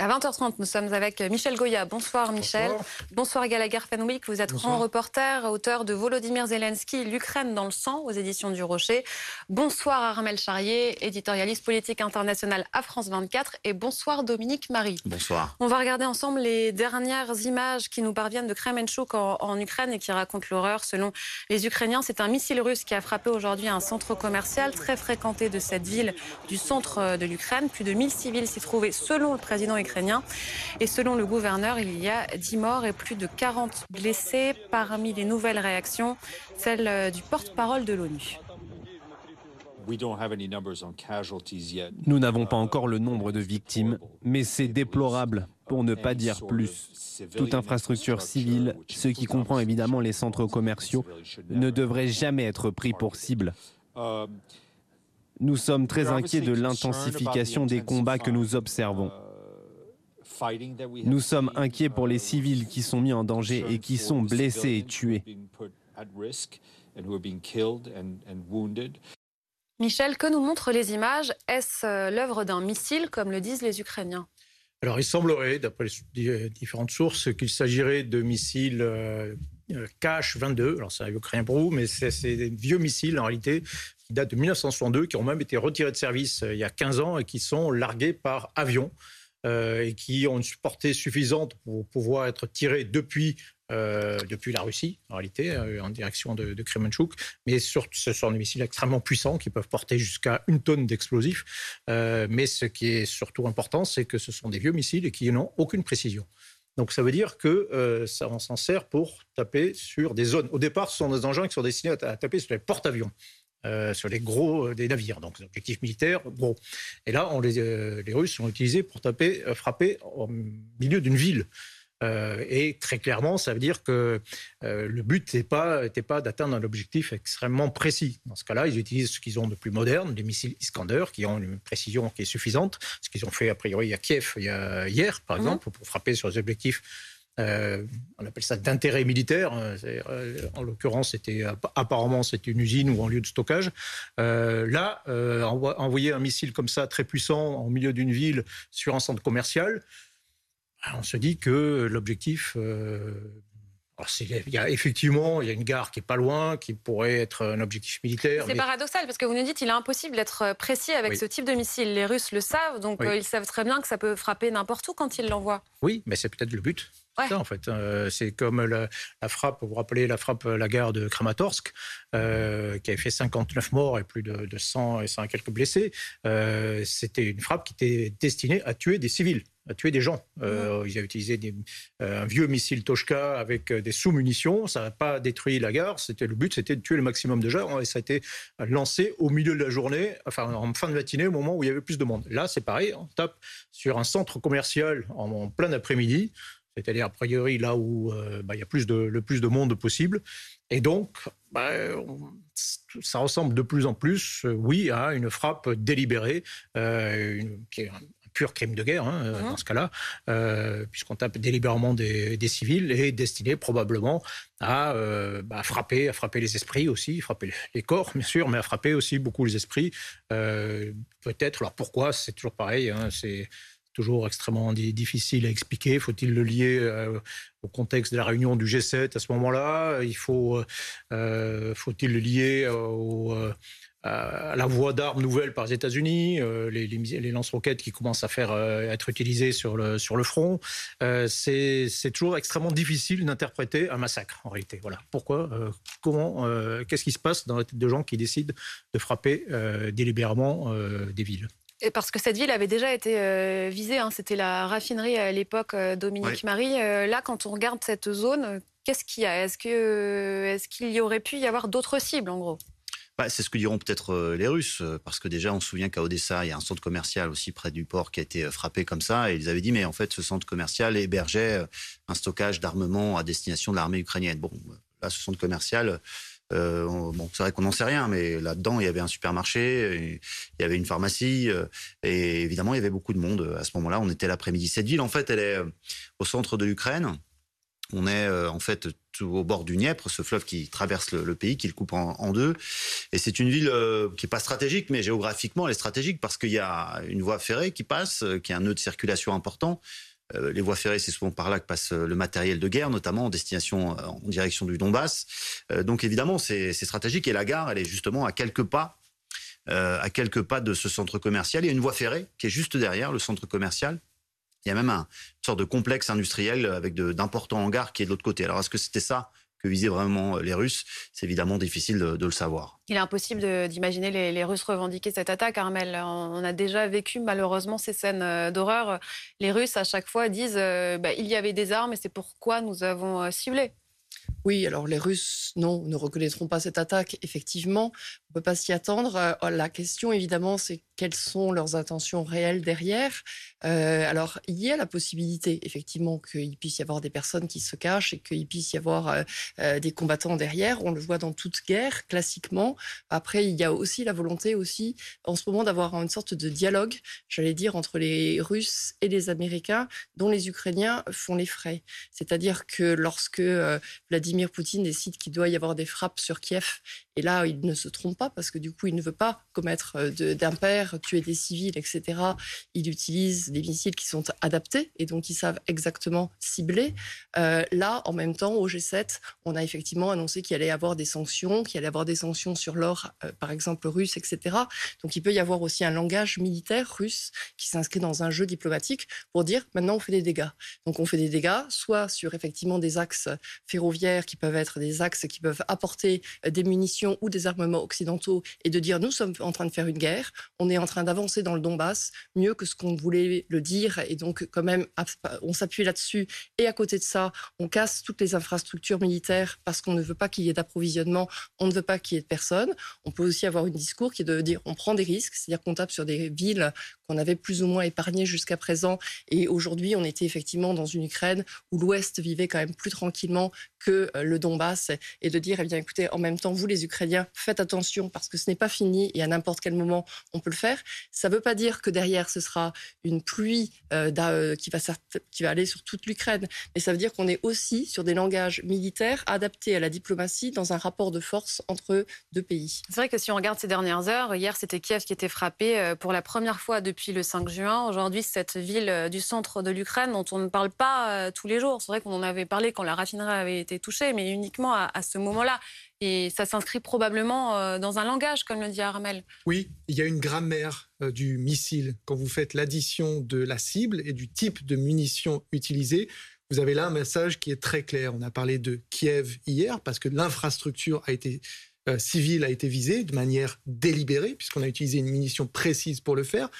À 20h30, nous sommes avec Michel Goya. Bonsoir Michel. Bonsoir, Gallagher Fenwick. Vous êtes grand reporter, auteur de Volodymyr Zelensky, L'Ukraine dans le sang aux éditions du Rocher. Bonsoir Armel Charrier, éditorialiste politique international à France 24. Et bonsoir Dominique Marie. Bonsoir. On va regarder ensemble les dernières images qui nous parviennent de Kremenchuk en, en Ukraine et qui racontent l'horreur. Selon les Ukrainiens, c'est un missile russe qui a frappé aujourd'hui un centre commercial très fréquenté de cette ville du centre de l'Ukraine. Plus de 1000 civils s'y trouvaient selon le président ukrainien et selon le gouverneur, il y a 10 morts et plus de 40 blessés. Parmi les nouvelles réactions, celle euh, du porte-parole de l'ONU. Nous n'avons pas encore le nombre de victimes, mais c'est déplorable, pour ne pas dire plus. Toute infrastructure civile, ce qui comprend évidemment les centres commerciaux, ne devrait jamais être pris pour cible. Nous sommes très inquiets de l'intensification des combats que nous observons. Nous sommes inquiets pour les civils qui sont mis en danger et qui sont blessés et tués. Michel, que nous montrent les images? Est-ce euh, l'œuvre d'un missile, comme le disent les Ukrainiens? Alors, il semblerait, d'après les différentes sources, qu'il s'agirait de missiles euh, Kh-22. Alors, c'est un ukrainien pour vous, mais c'est des vieux missiles, en réalité, qui datent de 1962, qui ont même été retirés de service euh, il y a 15 ans et qui sont largués par avion. Euh, et qui ont une portée suffisante pour pouvoir être tirés depuis euh, depuis la Russie, en réalité, euh, en direction de, de Kremenchuk. Mais ce sont des missiles extrêmement puissants qui peuvent porter jusqu'à une tonne d'explosifs. mais ce qui est surtout important, c'est que ce sont des vieux missiles et qui n'ont aucune précision. Donc ça veut dire que ça, on s'en sert pour taper sur des zones. Au départ, ce sont des engins qui sont destinés à taper sur les porte-avions. Euh, sur les gros euh, des navires, donc des objectifs militaires gros. Et là, on les, euh, les Russes ont utilisé pour taper, frapper au milieu d'une ville. et très clairement, ça veut dire que le but n'était pas, pas d'atteindre un objectif extrêmement précis. Dans ce cas-là, ils utilisent ce qu'ils ont de plus moderne, les missiles Iskander, qui ont une précision qui est suffisante. Ce qu'ils ont fait, a priori, à Kiev il y a, hier, par mmh. exemple, pour frapper sur des objectifs euh, on appelle ça d'intérêt militaire. Hein, euh, en l'occurrence, c'était apparemment c'était une usine ou un lieu de stockage. Euh, là, envoyer un missile comme ça très puissant en milieu d'une ville sur un centre commercial, ben, on se dit que l'objectif il y a effectivement il y a une gare qui est pas loin, qui pourrait être un objectif militaire. C'est paradoxal parce que vous nous dites qu'il est impossible d'être précis avec ce type de missile. Les Russes le savent, donc ils savent très bien que ça peut frapper n'importe où quand ils l'envoient. Oui, mais c'est peut-être le but en fait. Euh, c'est comme la, frappe, vous vous rappelez la frappe à la gare de Kramatorsk, euh, qui avait fait 59 morts et plus de, 100 et 100 quelques blessés. Euh, c'était une frappe qui était destinée à tuer des civils à tuer des gens. Euh, ils avaient utilisé un vieux missile Toshka avec des sous-munitions. Ça n'a pas détruit la gare. C'était le but, c'était de tuer le maximum de gens. Et ça a été lancé au milieu de la journée, enfin en fin de matinée, au moment où il y avait plus de monde. Là, c'est pareil. On tape sur un centre commercial en plein après-midi c'est-à-dire a priori là où euh, bah, il y a plus de, le plus de monde possible. Et donc, bah, ça ressemble de plus en plus, euh, oui, à une frappe délibérée, euh, qui est un pur crime de guerre hein, mmh. dans ce cas-là, puisqu'on tape délibérément des, civils et destiné probablement à bah, frapper, à frapper les esprits aussi, frapper les corps bien sûr, mais à frapper aussi beaucoup les esprits. Peut-être. Alors pourquoi? C'est toujours pareil. Hein, c'est toujours extrêmement difficile à expliquer. Faut-il le lier euh, au contexte de la réunion du G7 à ce moment-là? Il faut, euh, euh, faut-il le lier à la voie d'armes nouvelles par les États-Unis, les, les, lance-roquettes qui commencent à faire être utilisées sur le sur le front? c'est toujours extrêmement difficile d'interpréter un massacre en réalité. Voilà. Pourquoi Comment Qu'est-ce qui se passe dans la tête de gens qui décident de frapper délibérément des villes? Et parce que cette ville avait déjà été euh, visée, hein, c'était la raffinerie à l'époque euh, Dominique Marie. Euh, là, quand on regarde cette zone, qu'est-ce qu'il y a? Est-ce qu'il est qu'il y aurait pu y avoir d'autres cibles, en gros? Bah, c'est ce que diront peut-être les Russes, parce que déjà, on se souvient qu'à Odessa, il y a un centre commercial aussi près du port qui a été frappé comme ça, et ils avaient dit, mais en fait, ce centre commercial hébergeait un stockage d'armement à destination de l'armée ukrainienne. Bon, là, ce centre commercial, euh, bon, c'est vrai qu'on n'en sait rien, mais là-dedans, il y avait un supermarché, il y avait une pharmacie, euh, et évidemment, il y avait beaucoup de monde. À ce moment-là, on était l'après-midi. Cette ville, en fait, elle est euh, au centre de l'Ukraine. puisqu'on est en fait tout au bord du Dniepr, ce fleuve qui traverse le, pays, qui le coupe en, deux. Et c'est une ville qui est pas stratégique, mais géographiquement, elle est stratégique parce qu'il y a une voie ferrée qui passe, qui est un nœud de circulation important. Les voies ferrées, c'est souvent par là que passe le matériel de guerre, notamment en destination, en direction du Donbass. donc évidemment, c'est stratégique. Et la gare, elle est justement à quelques pas euh, à quelques pas de ce centre commercial. Il y a une voie ferrée qui est juste derrière le centre commercial. Il y a même un, une sorte de complexe industriel avec d'importants hangars qui est de l'autre côté. Alors, est-ce que c'était ça que visaient vraiment les Russes C'est évidemment difficile de, le savoir. Il est impossible d'imaginer les, Russes revendiquer cette attaque, Armel. On a déjà vécu malheureusement ces scènes euh, d'horreur. Les Russes, à chaque fois, disent euh, bah, il y avait des armes et c'est pourquoi nous avons ciblé. Oui, alors les Russes, non, ne reconnaîtront pas cette attaque, effectivement. On ne peut pas s'y attendre. Euh, la question, évidemment, c'est quelles sont leurs intentions réelles derrière. Euh, alors, il y a la possibilité, effectivement, qu'il puisse y avoir des personnes qui se cachent et qu'il puisse y avoir euh, des combattants derrière. On le voit dans toute guerre, classiquement. Après, il y a aussi la volonté, aussi, en ce moment, d'avoir une sorte de dialogue, j'allais dire, entre les Russes et les Américains, dont les Ukrainiens font les frais. C'est-à-dire que lorsque Vladimir Poutine décide qu'il doit y avoir des frappes sur Kiev, et là, il ne se trompe pas parce que du coup, il ne veut pas commettre euh, d'impair, tuer des civils, etc. Il utilise des missiles qui sont adaptés et donc ils savent exactement cibler. Euh, là, en même temps, au G7, on a effectivement annoncé qu'il allait y avoir des sanctions, qu'il allait y avoir des sanctions sur l'or, euh, par exemple russe, etc. Donc il peut y avoir aussi un langage militaire russe qui s'inscrit dans un jeu diplomatique pour dire maintenant on fait des dégâts. Donc on fait des dégâts, soit sur effectivement des axes ferroviaires qui peuvent être des axes qui peuvent apporter des munitions ou des armements occidentaux et de dire nous sommes en train de faire une guerre, on est en train d'avancer dans le Donbass, mieux que ce qu'on voulait le dire, et donc quand même on s'appuie là-dessus. Et à côté de ça, on casse toutes les infrastructures militaires parce qu'on ne veut pas qu'il y ait d'approvisionnement, on ne veut pas qu'il y ait de personnes. On peut aussi avoir un discours qui est de dire on prend des risques, c'est-à-dire qu'on tape sur des villes qu'on avait plus ou moins épargnées jusqu'à présent, et aujourd'hui on était effectivement dans une Ukraine où l'Ouest vivait quand même plus tranquillement que euh, le Donbass, et de dire eh bien écoutez en même temps vous les Ukrainiens faites attention parce que ce n'est pas fini et à n'importe quel moment on peut le faire. Ça ne veut pas dire que derrière, ce sera une pluie euh, euh, qui, va, qui va aller sur toute l'Ukraine, mais ça veut dire qu'on est aussi sur des langages militaires adaptés à la diplomatie dans un rapport de force entre deux pays. C'est vrai que si on regarde ces dernières heures, hier c'était Kiev qui était frappé euh, pour la première fois depuis le 5 juin. Aujourd'hui, cette ville du centre de l'Ukraine dont on ne parle pas tous les jours. C'est vrai qu'on en avait parlé quand la raffinerie avait été touchée, mais uniquement à ce moment-là. Et ça s'inscrit probablement euh, dans un langage, comme le dit Armel. Oui, il y a une grammaire euh, du missile. Quand vous faites l'addition de la cible et du type de munitions utilisées, vous avez là un message qui est très clair. On a parlé de Kiev hier parce que l'infrastructure a été euh, civile a été visée de manière délibérée puisqu'on a utilisé une munition précise pour le faire.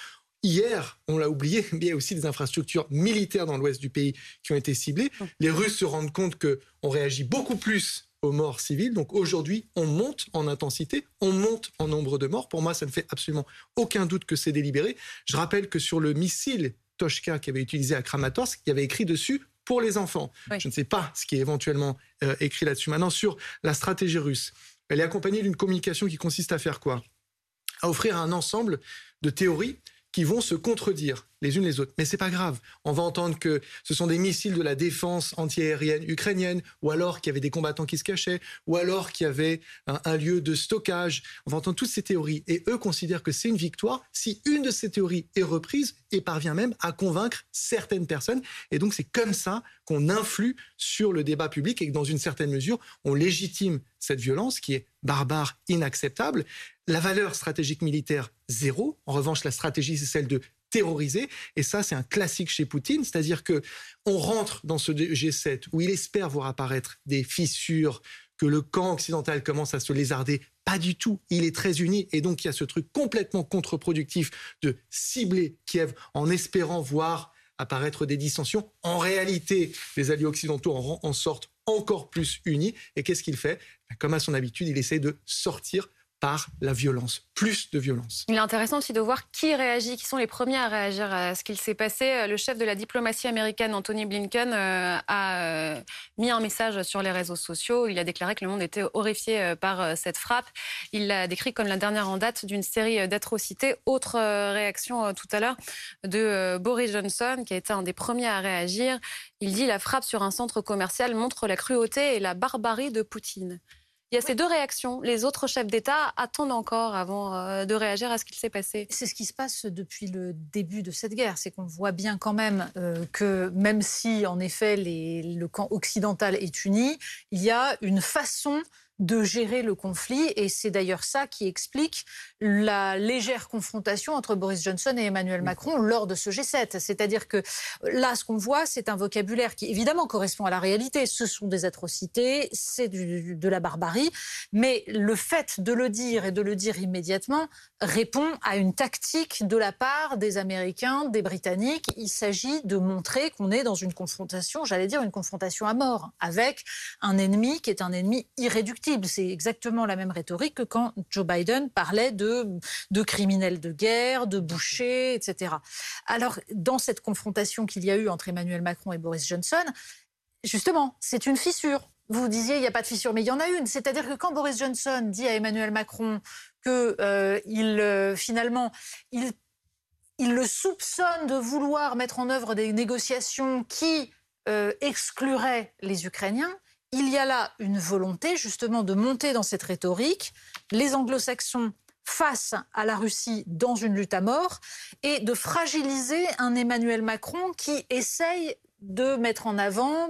Hier, on l'a oublié, il y a aussi des infrastructures militaires dans l'ouest du pays qui ont été ciblées. Mmh. Les Russes se rendent compte qu'on réagit beaucoup plus aux morts civiles. Donc aujourd'hui, on monte en intensité, on monte en nombre de morts. Pour moi, ça ne fait absolument aucun doute que c'est délibéré. Je rappelle que sur le missile Toshka qui avait utilisé à Kramatorsk, il y avait écrit dessus pour les enfants. Je ne sais pas ce qui est éventuellement euh, écrit là-dessus. Maintenant, sur la stratégie russe, elle est accompagnée d'une communication qui consiste à faire quoi? À offrir un ensemble de théories qui vont se contredire les unes les autres. Mais c'est pas grave. On va entendre que ce sont des missiles de la défense antiaérienne ukrainienne, ou alors qu'il y avait des combattants qui se cachaient, ou alors qu'il y avait un, lieu de stockage. On va entendre toutes ces théories. Et eux considèrent que c'est une victoire si une de ces théories est reprise et parvient même à convaincre certaines personnes. Et donc c'est comme ça qu'on influe sur le débat public et que dans une certaine mesure, on légitime cette violence qui est barbare, inacceptable. La valeur stratégique militaire, zéro. En revanche, la stratégie, c'est celle de terrorisé. Et ça, c'est un classique chez Poutine, c'est-à-dire que on rentre dans ce G7 où il espère voir apparaître des fissures, que le camp occidental commence à se lézarder. Pas du tout. Il est très uni. Et donc, il y a ce truc complètement contre-productif de cibler Kiev en espérant voir apparaître des dissensions. En réalité, les alliés occidentaux en, sortent encore plus unis. Et qu'est-ce qu'il fait? Comme à son habitude, il essaie de sortir par la violence, plus de violence. Il est intéressant aussi de voir qui réagit, qui sont les premiers à réagir à ce qu'il s'est passé. Le chef de la diplomatie américaine, Anthony Blinken, euh, a euh, mis un message sur les réseaux sociaux. Il a déclaré que le monde était horrifié euh, par cette frappe. Il l'a décrit comme la dernière en date d'une série d'atrocités. Autre réaction tout à l'heure de Boris Johnson, qui a été un des premiers à réagir. Il dit la frappe sur un centre commercial montre la cruauté et la barbarie de Poutine. Il y a ces deux réactions. Les autres chefs d'État attendent encore avant euh, de réagir à ce qu'il s'est passé. C'est ce qui se passe depuis le début de cette guerre. C'est qu'on voit bien quand même euh, que même si, en effet, le camp occidental est uni, il y a une façon de gérer le conflit. Et c'est d'ailleurs ça qui explique la légère confrontation entre Boris Johnson et Emmanuel Macron lors de ce G7. C'est-à-dire que là, ce qu'on voit, c'est un vocabulaire qui évidemment correspond à la réalité. Ce sont des atrocités, c'est de la barbarie. Mais le fait de le dire et de le dire immédiatement répond à une tactique de la part des Américains, des Britanniques. Il s'agit de montrer qu'on est dans une confrontation, j'allais dire une confrontation à mort, avec un ennemi qui est un ennemi irréductible c'est exactement la même rhétorique que quand Joe Biden parlait de, de criminels de guerre, de bouchers, etc. Alors, dans cette confrontation qu'il y a eu entre Emmanuel Macron et Boris Johnson, justement, c'est une fissure. Vous disiez, il n'y a pas de fissure, mais il y en a une. C'est-à-dire que quand Boris Johnson dit à Emmanuel Macron que euh, euh, finalement, il, le soupçonne de vouloir mettre en œuvre des négociations qui euh, excluraient les Ukrainiens, il y a là une volonté justement de monter dans cette rhétorique. Les anglo-saxons face à la Russie dans une lutte à mort et de fragiliser un Emmanuel Macron qui essaye de mettre en avant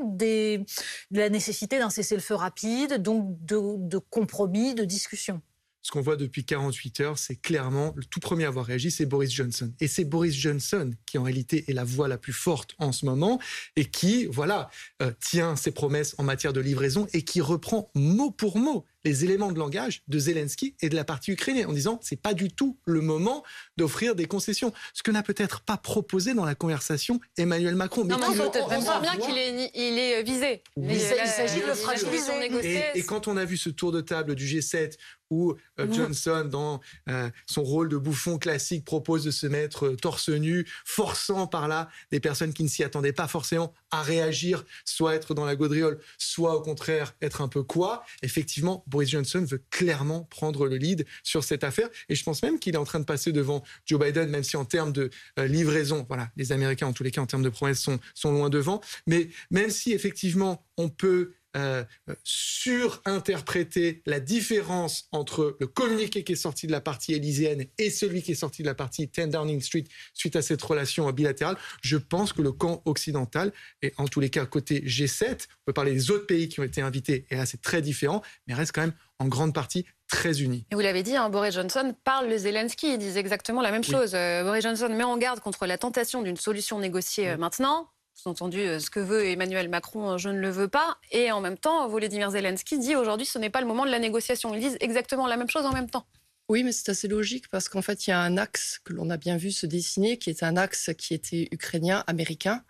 la nécessité d'un cessez-le-feu rapide, donc de compromis, de discussion ce qu'on voit depuis 48 heures, c'est clairement le tout premier à avoir réagi, c'est Boris Johnson. Et c'est Boris Johnson qui, en réalité, est la voix la plus forte en ce moment et qui, voilà, euh, tient ses promesses en matière de livraison et qui reprend mot pour mot les éléments de langage de Zelensky et de la partie ukrainienne en disant c'est pas du tout le moment d'offrir des concessions. Ce que n'a peut-être pas proposé dans la conversation Emmanuel Macron. Mais non, on, sent bien qu'il est, il est visé. il s'agit de le fragiliser. Et, et, quand on a vu ce tour de table du G7 où euh, Johnson, dans euh, son rôle de bouffon classique, propose de se mettre euh, torse nu, forçant par là des personnes qui ne s'y attendaient pas forcément à réagir, soit être dans la gaudriole, soit au contraire être un peu quoi. Effectivement, Boris Johnson veut clairement prendre le lead sur cette affaire. Et je pense même qu'il est en train de passer devant Joe Biden, même si en termes de euh, livraison, voilà, les Américains, en tous les cas, en termes de promesses, sont, sont loin devant. Mais même si effectivement, on peut euh, surinterpréter la différence entre le communiqué qui est sorti de la partie élyséenne et celui qui est sorti de la partie 10 Downing Street suite à cette relation bilatérale. Je pense que le camp occidental, et en tous les cas côté G7, on peut parler des autres pays qui ont été invités, et là c'est très différent, mais reste quand même en grande partie très unis. Et vous l'avez dit, hein, Boris Johnson parle de Zelensky, il disent exactement la même chose. Euh, Boris Johnson met en garde contre la tentation d'une solution négociée euh, maintenant entendu euh, ce que veut Emmanuel Macron, euh, je ne le veux pas. Et en même temps, Volodymyr Zelensky dit aujourd'hui ce n'est pas le moment de la négociation. Ils disent exactement la même chose en même temps. Oui, mais c'est assez logique parce qu'en fait, il y a un axe que l'on a bien vu se dessiner, qui est un axe qui était ukrainien, américain,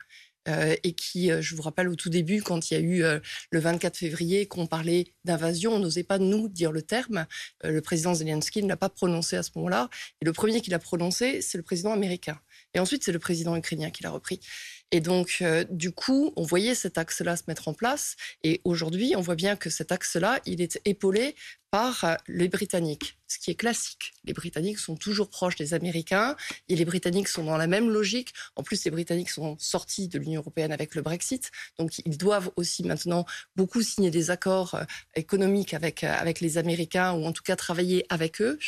euh, et qui, je vous rappelle, au tout début, quand il y a eu le 24 février, qu'on parlait d'invasion, on n'osait pas nous dire le terme. le président Zelensky ne l'a pas prononcé à ce moment-là. Et le premier qui l'a prononcé, c'est le président américain. Et ensuite, c'est le président ukrainien qui l'a repris. Et donc, euh, du coup, on voyait cet axe-là se mettre en place. Et aujourd'hui, on voit bien que cet axe-là, il est épaulé par euh, les Britanniques, ce qui est classique. Les Britanniques sont toujours proches des Américains et les Britanniques sont dans la même logique. En plus, les Britanniques sont sortis de l'Union européenne avec le Brexit, donc ils doivent aussi maintenant beaucoup signer des accords euh, économiques avec, avec les Américains ou en tout cas travailler avec eux.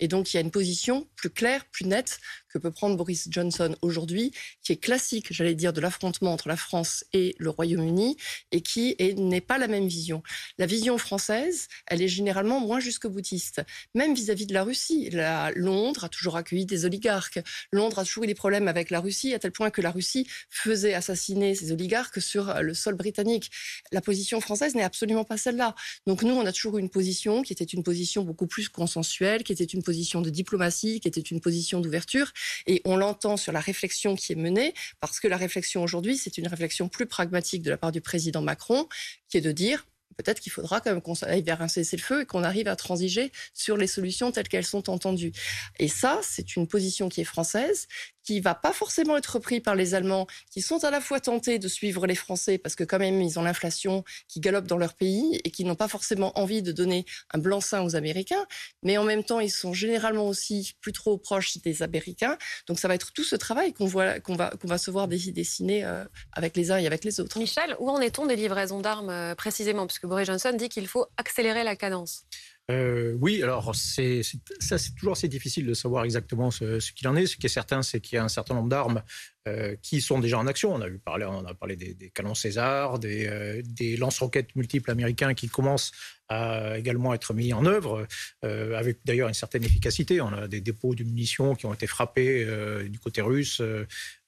Et donc, il y a une position plus claire, plus nette que peut prendre Boris Johnson aujourd'hui, qui est classique, j'allais dire, de l'affrontement entre la France et le Royaume-Uni, et qui n'est pas la même vision. La vision française, elle est généralement moins jusque-boutiste, même vis-à-vis de la Russie. La, Londres a toujours accueilli des oligarques. Londres a toujours eu des problèmes avec la Russie, à tel point que la Russie faisait assassiner ses oligarques sur le sol britannique. La position française n'est absolument pas celle-là. Donc nous, on a toujours eu une position qui était une position beaucoup plus consensuelle, qui était une position de diplomatie, qui était une position d'ouverture, et on l'entend sur la réflexion qui est menée, parce que la réflexion aujourd'hui, c'est une réflexion plus pragmatique de la part du président Macron, qui est de dire peut-être qu'il faudra quand même qu'on aille vers un cessez-le-feu et qu'on arrive à transiger sur les solutions telles qu'elles sont entendues. Et ça, c'est une position qui est française, qui va pas forcément être repris par les Allemands, qui sont à la fois tentés de suivre les Français parce que quand même ils ont l'inflation qui galope dans leur pays et qui n'ont pas forcément envie de donner un blanc-seing aux Américains, mais en même temps ils sont généralement aussi plus trop proches des Américains. Donc ça va être tout ce travail qu'on voit, qu'on va, qu'on va se voir dessiner euh, avec les uns et avec les autres. Michel, où en est-on des livraisons d'armes euh, précisément, puisque Boris Johnson dit qu'il faut accélérer la cadence. Euh, oui, alors c'est ça, c'est toujours assez difficile de savoir exactement ce, qu'il en est. Ce qui est certain, c'est qu'il y a un certain nombre d'armes euh, qui sont déjà en action. On a vu parler, on a parlé des, canons César, des, euh, des lance-roquettes multiples américains qui commencent à également être mis en œuvre, avec d'ailleurs une certaine efficacité. On a des dépôts de munitions qui ont été frappés du côté russe,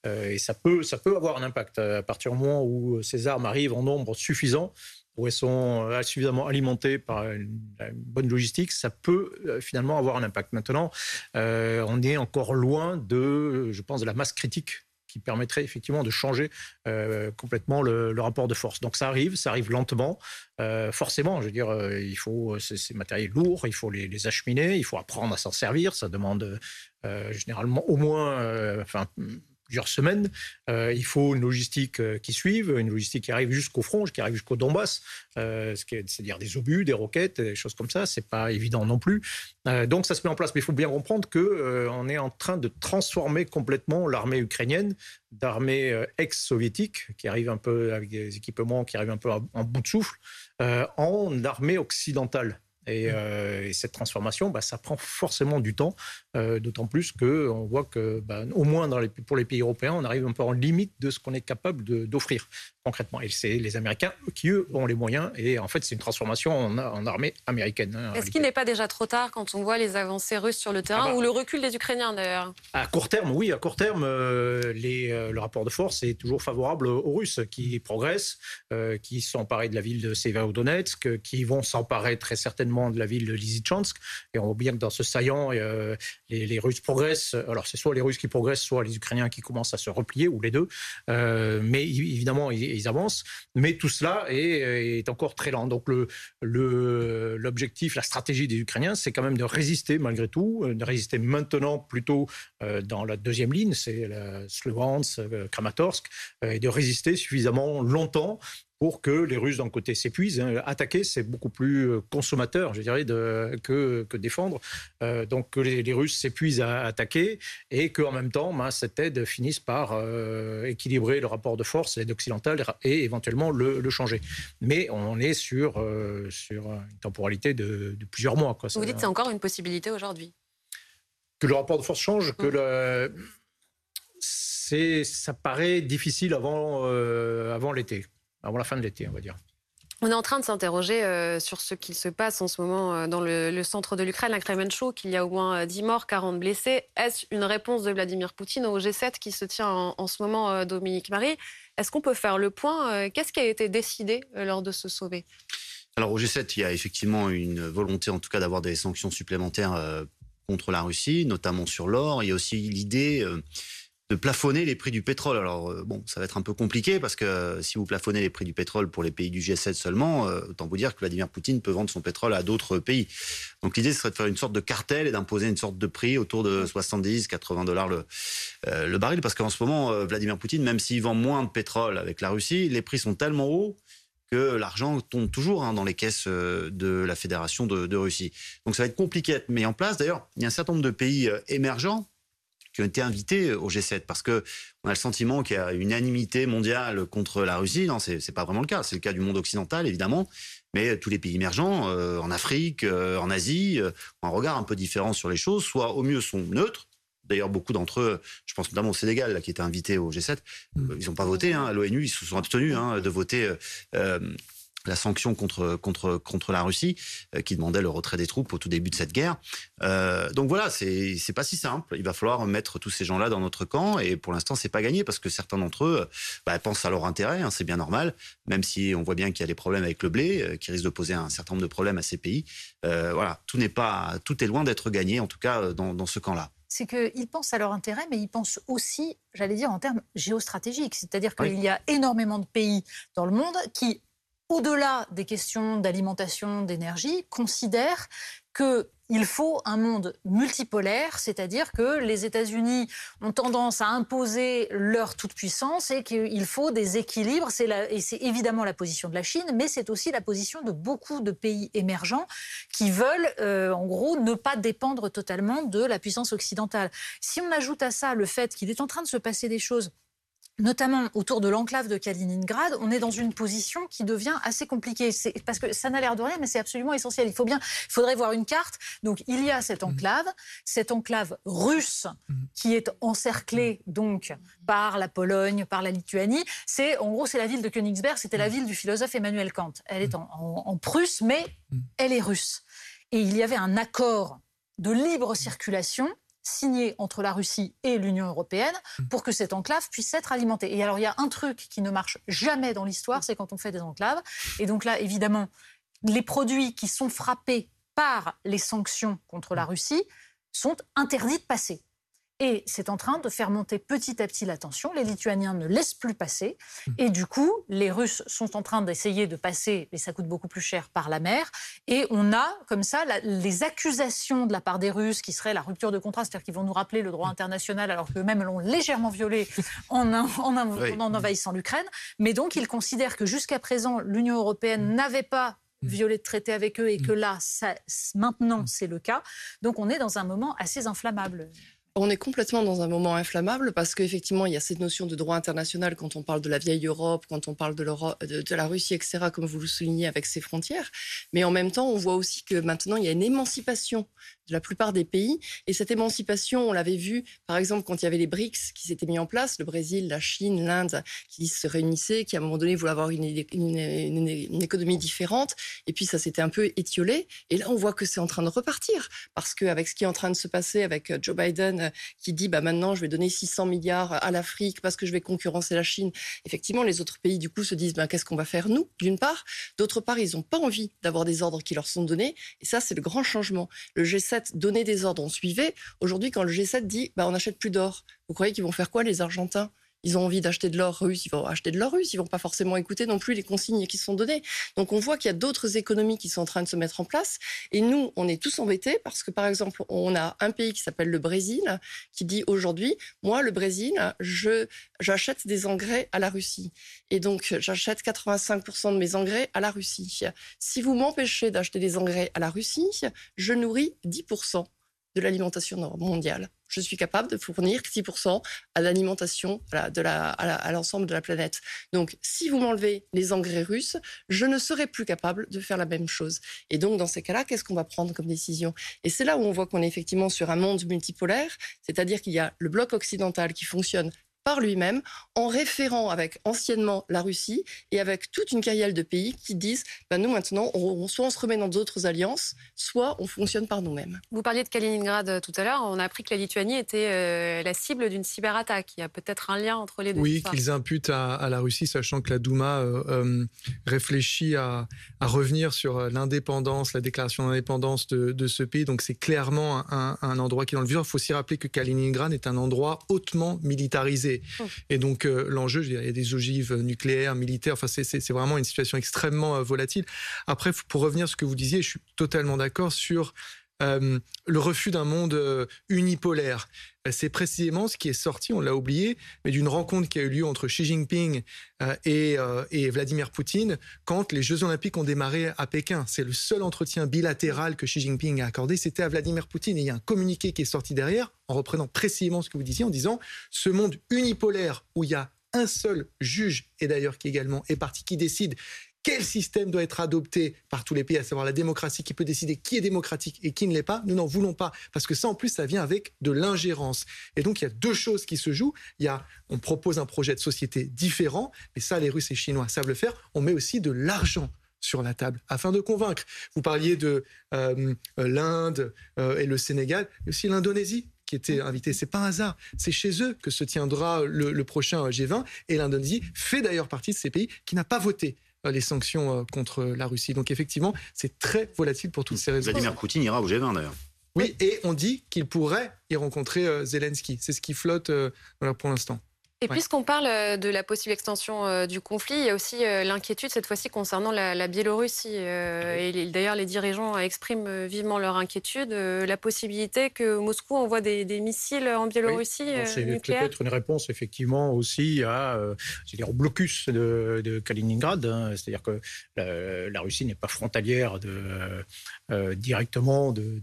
et ça peut avoir un impact à partir du moment où ces armes arrivent en nombre suffisant où elles sont euh, suffisamment alimentées par une, bonne logistique, ça peut euh, finalement avoir un impact. Maintenant, euh, on est encore loin de, je pense, de la masse critique qui permettrait effectivement de changer complètement le, rapport de force. Donc ça arrive, ça arrive lentement. forcément, je veux dire, il faut ces, matériels lourds, il faut les, acheminer, il faut apprendre à s'en servir. Ça demande généralement au moins, enfin plusieurs semaines. Euh, il faut une logistique euh, qui suive, une logistique qui arrive jusqu'au front, qui arrive jusqu'au Donbass, euh, c'est-à-dire des obus, des roquettes, des choses comme ça. C'est pas évident non plus. donc ça se met en place, mais il faut bien comprendre que on est en train de transformer complètement l'armée ukrainienne d'armée ex-soviétique qui arrive un peu avec des équipements qui arrivent un peu en bout de souffle en armée occidentale. Euh, et, cette transformation, bah, ça prend forcément du temps, euh, d'autant plus qu'on voit que, bah, au moins dans les, pour les pays européens, on arrive un peu en limite de ce qu'on est capable d'offrir concrètement. Et c'est les Américains qui, eux, ont les moyens. Et en fait, c'est une transformation en, armée américaine. Hein, Est-ce qu'il n'est pas déjà trop tard quand on voit les avancées russes sur le terrain, ah bah. ou le recul des Ukrainiens d'ailleurs? À court terme, oui, à court terme, euh, les, le rapport de force est toujours favorable aux Russes qui progressent, qui sont emparés de la ville de Severodonetsk, qui vont s'emparer très certainement de la ville de Lysychansk. Et on voit bien que dans ce saillant, euh, les, Russes progressent. Alors, c'est soit les Russes qui progressent, soit les Ukrainiens qui commencent à se replier, ou les deux. Euh, mais évidemment, ils, avancent. Mais tout cela est, est encore très lent. Donc, l'objectif, le, la stratégie des Ukrainiens, c'est quand même de résister malgré tout, de résister maintenant plutôt euh, dans la deuxième ligne, c'est la Sloviansk, Kramatorsk, et de résister suffisamment longtemps pour que les Russes d'un côté s'épuisent. Hein. Attaquer, c'est beaucoup plus euh, consommateur, je dirais, que, que défendre. Euh, donc que les, Russes s'épuisent à attaquer et qu'en même temps, ben, cette aide finisse par euh, équilibrer le rapport de force, l'aide occidentale, et éventuellement le, changer. Mais on est sur, sur une temporalité de, plusieurs mois. Quoi. Vous dites que c'est encore une possibilité aujourd'hui Que le rapport de force change, que mmh. le... ça paraît difficile avant, avant l'été avant la fin de l'été, on va dire. On est en train de s'interroger euh, sur ce qui se passe en ce moment euh, dans le, centre de l'Ukraine, la Kremenchuk, qu'il y a au moins 10 euh, morts, 40 blessés. Est-ce une réponse de Vladimir Poutine au G7 qui se tient en, ce moment, Dominique Marie? Est-ce qu'on peut faire le point Qu'est-ce qui a été décidé lors de ce sauver Alors au G7, il y a effectivement une volonté en tout cas d'avoir des sanctions supplémentaires contre la Russie, notamment sur l'or. Il y a aussi l'idée de plafonner les prix du pétrole. Alors euh, bon, ça va être un peu compliqué parce que euh, si vous plafonnez les prix du pétrole pour les pays du G7 seulement, euh, autant vous dire que Vladimir Poutine peut vendre son pétrole à d'autres pays. Donc l'idée serait de faire une sorte de cartel et d'imposer une sorte de prix autour de 70, 80 dollars le, baril parce qu'en ce moment, Vladimir Poutine, même s'il vend moins de pétrole avec la Russie, les prix sont tellement hauts que l'argent tombe toujours hein, dans les caisses de la Fédération de, Russie. Donc ça va être compliqué à mis en place. D'ailleurs, il y a un certain nombre de pays émergents qui ont été invités au G7 parce que on a le sentiment qu'il y a une unanimité mondiale contre la Russie. Non, c'est n'est pas vraiment le cas. C'est le cas du monde occidental évidemment, mais tous les pays émergents euh, en Afrique, euh, en Asie, euh, ont un regard un peu différent sur les choses. Soit au mieux sont neutres. D'ailleurs, beaucoup d'entre eux, je pense notamment au Sénégal, là, qui était invité au G7, mmh. ils n'ont pas voté hein, à l'ONU, ils se sont abstenus hein, de voter la sanction contre, contre, contre la Russie, euh, qui demandait le retrait des troupes au tout début de cette guerre. Euh, donc voilà, c'est c'est pas si simple. Il va falloir mettre tous ces gens-là dans notre camp, et pour l'instant, c'est pas gagné parce que certains d'entre eux bah, pensent à leur intérêt, hein, c'est bien normal, même si on voit bien qu'il y a des problèmes avec le blé, euh, qui risquent de poser un certain nombre de problèmes à ces pays. voilà, tout n'est pas, tout est loin d'être gagné, en tout cas dans, dans ce camp-là c'est qu'ils pensent à leur intérêt, mais ils pensent aussi, j'allais dire, en termes géostratégiques. C'est-à-dire qu'il y a énormément de pays dans le monde qui au-delà des questions d'alimentation, d'énergie, considère qu'il faut un monde multipolaire, c'est-à-dire que les États-Unis ont tendance à imposer leur toute-puissance et qu'il faut des équilibres. et c'est évidemment la position de la Chine, mais c'est aussi la position de beaucoup de pays émergents qui veulent, euh, en gros, ne pas dépendre totalement de la puissance occidentale. Si on ajoute à ça le fait qu'il est en train de se passer des choses notamment autour de l'enclave de Kaliningrad, on est dans une position qui devient assez compliquée. Parce que ça n'a l'air de rien, mais c'est absolument essentiel. Il faut bien, il faudrait voir une carte. Donc il y a cette mhm. enclave, cette enclave russe mhm. qui est encerclée donc par la Pologne, par la Lituanie. C'est en gros c'est la ville de Königsberg. C'était la ville du philosophe Emmanuel Kant. Elle est en Prusse, mais elle est russe. Et il y avait un accord de libre circulation signé entre la Russie et l'Union européenne mmh. pour que cette enclave puisse être alimentée. Et alors, il y a un truc qui ne marche jamais dans l'histoire, c'est quand on fait des enclaves. Et donc là, évidemment, les produits qui sont frappés par les sanctions contre la mmh. Russie sont interdits de passer. Et c'est en train de faire monter petit à petit la tension. Les Lituaniens ne laissent plus passer. Mmh. Et du coup, les Russes sont en train d'essayer de passer, mais ça coûte beaucoup plus cher, par la mer. Et on a, comme ça, les accusations de la part des Russes qui seraient la rupture de contrat, c'est-à-dire qu'ils vont nous rappeler le droit mmh. international alors qu'eux-mêmes l'ont légèrement violé en, en envahissant l'Ukraine. Mais donc, ils considèrent que jusqu'à présent, l'Union européenne mmh. n'avait pas violé de traité avec eux et que là, ça, maintenant, c'est le cas. Donc, on est dans un moment assez inflammable. On est complètement dans un moment inflammable parce qu'effectivement, il y a cette notion de droit international quand on parle de la vieille Europe, quand on parle de, de, la Russie, etc., comme vous le soulignez avec ses frontières. Mais en même temps, on voit aussi que maintenant, il y a une émancipation de la plupart des pays. Et cette émancipation, on l'avait vu, par exemple, quand il y avait les BRICS qui s'étaient mis en place, le Brésil, la Chine, l'Inde, qui se réunissaient, qui à un moment donné voulaient avoir une, économie différente. Et puis ça s'était un peu étiolé. Et là, on voit que c'est en train de repartir. Parce qu'avec ce qui est en train de se passer avec Joe Biden euh, qui dit bah, maintenant, je vais donner 600 milliards à l'Afrique parce que je vais concurrencer la Chine, effectivement, les autres pays, du coup, se disent bah, qu'est-ce qu'on va faire nous, d'une part? D'autre part, ils n'ont pas envie d'avoir des ordres qui leur sont donnés. Et ça, c'est le grand changement. Le G7 donner des ordres, on suivait. Aujourd'hui, quand le G7 dit bah, on n'achète plus d'or, vous croyez qu'ils vont faire quoi les Argentins? Ils ont envie d'acheter de l'or russe, ils vont acheter de l'or russe, ils vont pas forcément écouter non plus les consignes qui sont données. Donc on voit qu'il y a d'autres économies qui sont en train de se mettre en place. Et nous, on est tous embêtés parce que par exemple, on a un pays qui s'appelle le Brésil qui dit aujourd'hui, moi le Brésil, je j'achète des engrais à la Russie. Et donc j'achète 85% de mes engrais à la Russie. Si vous m'empêchez d'acheter des engrais à la Russie, je nourris 10% de l'alimentation mondiale. Je suis capable de fournir 6% à l'alimentation à l'ensemble de la planète. Donc, si vous m'enlevez les engrais russes, je ne serai plus capable de faire la même chose. Et donc, dans ces cas-là, qu'est-ce qu'on va prendre comme décision? Et c'est là où on voit qu'on est effectivement sur un monde multipolaire, c'est-à-dire qu'il y a le bloc occidental qui fonctionne par lui-même en référant avec anciennement la Russie et avec toute une carrière de pays qui disent ben nous maintenant, on, soit on se remet dans d'autres alliances, soit on fonctionne par nous-mêmes. Vous parliez de Kaliningrad euh, tout à l'heure. On a appris que la Lituanie était euh, la cible d'une cyberattaque. Il y a peut-être un lien entre les deux. Oui, qu'ils imputent à, la Russie, sachant que la Douma euh, réfléchit à, revenir sur l'indépendance, la déclaration d'indépendance de, ce pays. Donc c'est clairement un, un endroit qui est dans le vivre. Il faut aussi rappeler que Kaliningrad est un endroit hautement militarisé. Et donc, euh, l'enjeu, il y a des ogives nucléaires, militaires. Enfin, c'est vraiment une situation extrêmement euh, volatile. Après, pour revenir à ce que vous disiez, je suis totalement d'accord sur euh, le refus d'un monde unipolaire. C'est précisément ce qui est sorti, on l'a oublié, mais d'une rencontre qui a eu lieu entre Xi Jinping et, et, Vladimir Poutine quand les Jeux Olympiques ont démarré à Pékin. C'est le seul entretien bilatéral que Xi Jinping a accordé, c'était à Vladimir Poutine. Et il y a un communiqué qui est sorti derrière en reprenant précisément ce que vous disiez, en disant ce monde unipolaire où il y a un seul juge, et d'ailleurs qui également est parti, qui décide quel système doit être adopté par tous les pays, à savoir la démocratie qui peut décider qui est démocratique et qui ne l'est pas? Nous n'en voulons pas parce que ça, en plus, ça vient avec de l'ingérence. Et donc, il y a deux choses qui se jouent. Il y a, on propose un projet de société différent, mais ça, les Russes et les Chinois savent le faire. On met aussi de l'argent sur la table afin de convaincre. Vous parliez de euh, l'Inde euh, et le Sénégal, mais aussi l'Indonésie qui était invité. C'est pas un hasard. C'est chez eux que se tiendra le, prochain G20 et l'Indonésie fait d'ailleurs partie de ces pays qui n'a pas voté euh, les sanctions contre la Russie. Donc effectivement, c'est très volatile pour toutes ces raisons. Vladimir Poutine ira au G20 d'ailleurs. Oui, et on dit qu'il pourrait y rencontrer Zelensky. C'est ce qui flotte pour l'instant. Et puisqu'on parle euh, de la possible extension euh, du conflit, il y a aussi euh, l'inquiétude cette fois-ci concernant la, Biélorussie. et d'ailleurs, les dirigeants expriment vivement leur inquiétude. la possibilité que Moscou envoie des, missiles en Biélorussie oui. C'est peut-être une réponse effectivement aussi à, dire, au blocus de, Kaliningrad. Hein. C'est-à-dire que la, Russie n'est pas frontalière de, directement de,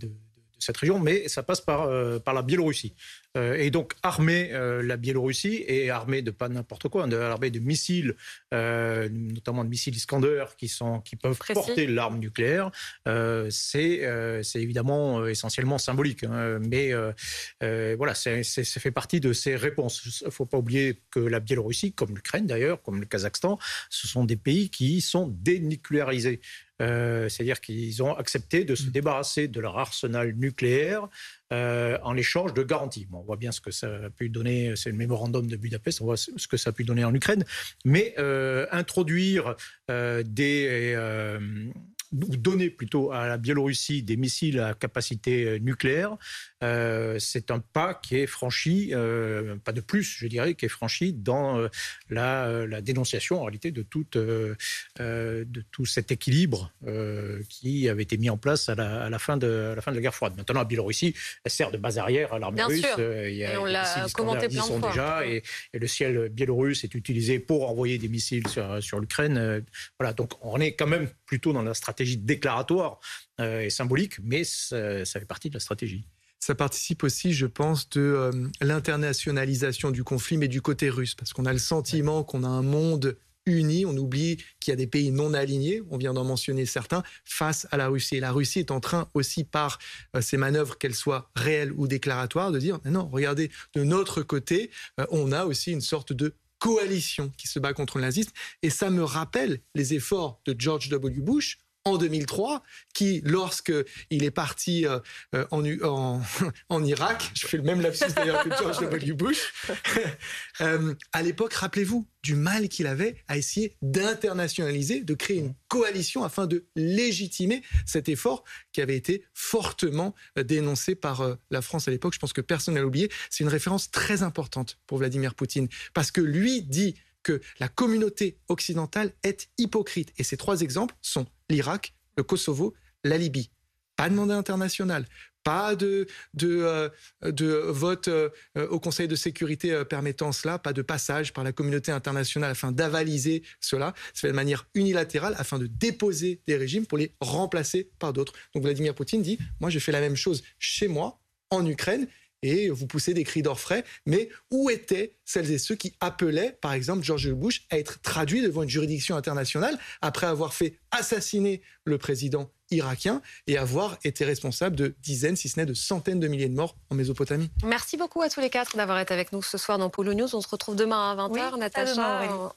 cette région, mais ça passe par, par la Biélorussie. Euh, et donc armer euh, la Biélorussie et armer de pas n'importe quoi, de, armer de missiles, euh, notamment de missiles Iskander qui, sont, qui peuvent porter l'arme nucléaire, c'est évidemment essentiellement symbolique. Hein. mais voilà, ça fait partie de ces réponses. Il ne faut pas oublier que la Biélorussie, comme l'Ukraine d'ailleurs, comme le Kazakhstan, ce sont des pays qui sont dénucléarisés. C'est-à-dire qu'ils ont accepté de se mmh. débarrasser de leur arsenal nucléaire euh, en échange de garanties. on voit bien ce que ça a pu donner, c'est le mémorandum de Budapest, on voit ce que ça a pu donner en Ukraine, mais euh, introduire euh, des ou donner plutôt à la Biélorussie des missiles à capacité euh, nucléaire, euh, c'est un pas qui est franchi, euh, pas de plus, je dirais, qui est franchi dans la, dénonciation en réalité de, toute, de tout cet équilibre qui avait été mis en place à la, fin de, la fin de la guerre froide. Maintenant, la Biélorussie elle sert de base arrière à l'armée russe. il y a, et on l'a commenté plein de fois. Déjà, et, le ciel biélorusse est utilisé pour envoyer des missiles sur, sur l'Ukraine. voilà, donc on est quand même plutôt dans la stratégie déclaratoire euh, et symbolique, mais ça, fait partie de la stratégie. Ça participe aussi, je pense, de euh, l'internationalisation du conflit, mais du côté russe, parce qu'on a le sentiment qu'on a un monde uni, on oublie qu'il y a des pays non alignés, on vient d'en mentionner certains, face à la Russie. Et la Russie est en train aussi, par euh, ses manœuvres, qu'elles soient réelles ou déclaratoires, de dire, non, regardez, de notre côté, on a aussi une sorte de coalition qui se bat contre le nazisme. Et ça me rappelle les efforts de George W. Bush en 2003, qui, lorsqu'il est parti euh, euh, en, Irak, je fais le même lapsus d'ailleurs que George W. Bush, euh, à l'époque, rappelez-vous du mal qu'il avait à essayer d'internationaliser, de créer une coalition afin de légitimer cet effort qui avait été fortement dénoncé par la France à l'époque. Je pense que personne n'a oublié. C'est une référence très importante pour Vladimir Poutine, parce que lui dit que la communauté occidentale est hypocrite. Et ces trois exemples sont l'Irak, le Kosovo, la Libye. Pas de mandat international, pas de, euh, vote euh, au Conseil de sécurité euh, permettant cela, pas de passage par la communauté internationale afin d'avaliser cela. C'est fait de manière unilatérale afin de déposer des régimes pour les remplacer par d'autres. Donc Vladimir Poutine dit, moi je fais la même chose chez moi, en Ukraine, et vous poussez des cris d'orfraie. Mais où étaient celles et ceux qui appelaient, par exemple, George Bush à être traduit devant une juridiction internationale après avoir fait assassiner le président irakien et avoir été responsable de dizaines, si ce n'est de centaines de milliers de morts en Mésopotamie? Merci beaucoup à tous les quatre d'avoir été avec nous ce soir dans Polo News. On se retrouve demain à 20h. Natacha,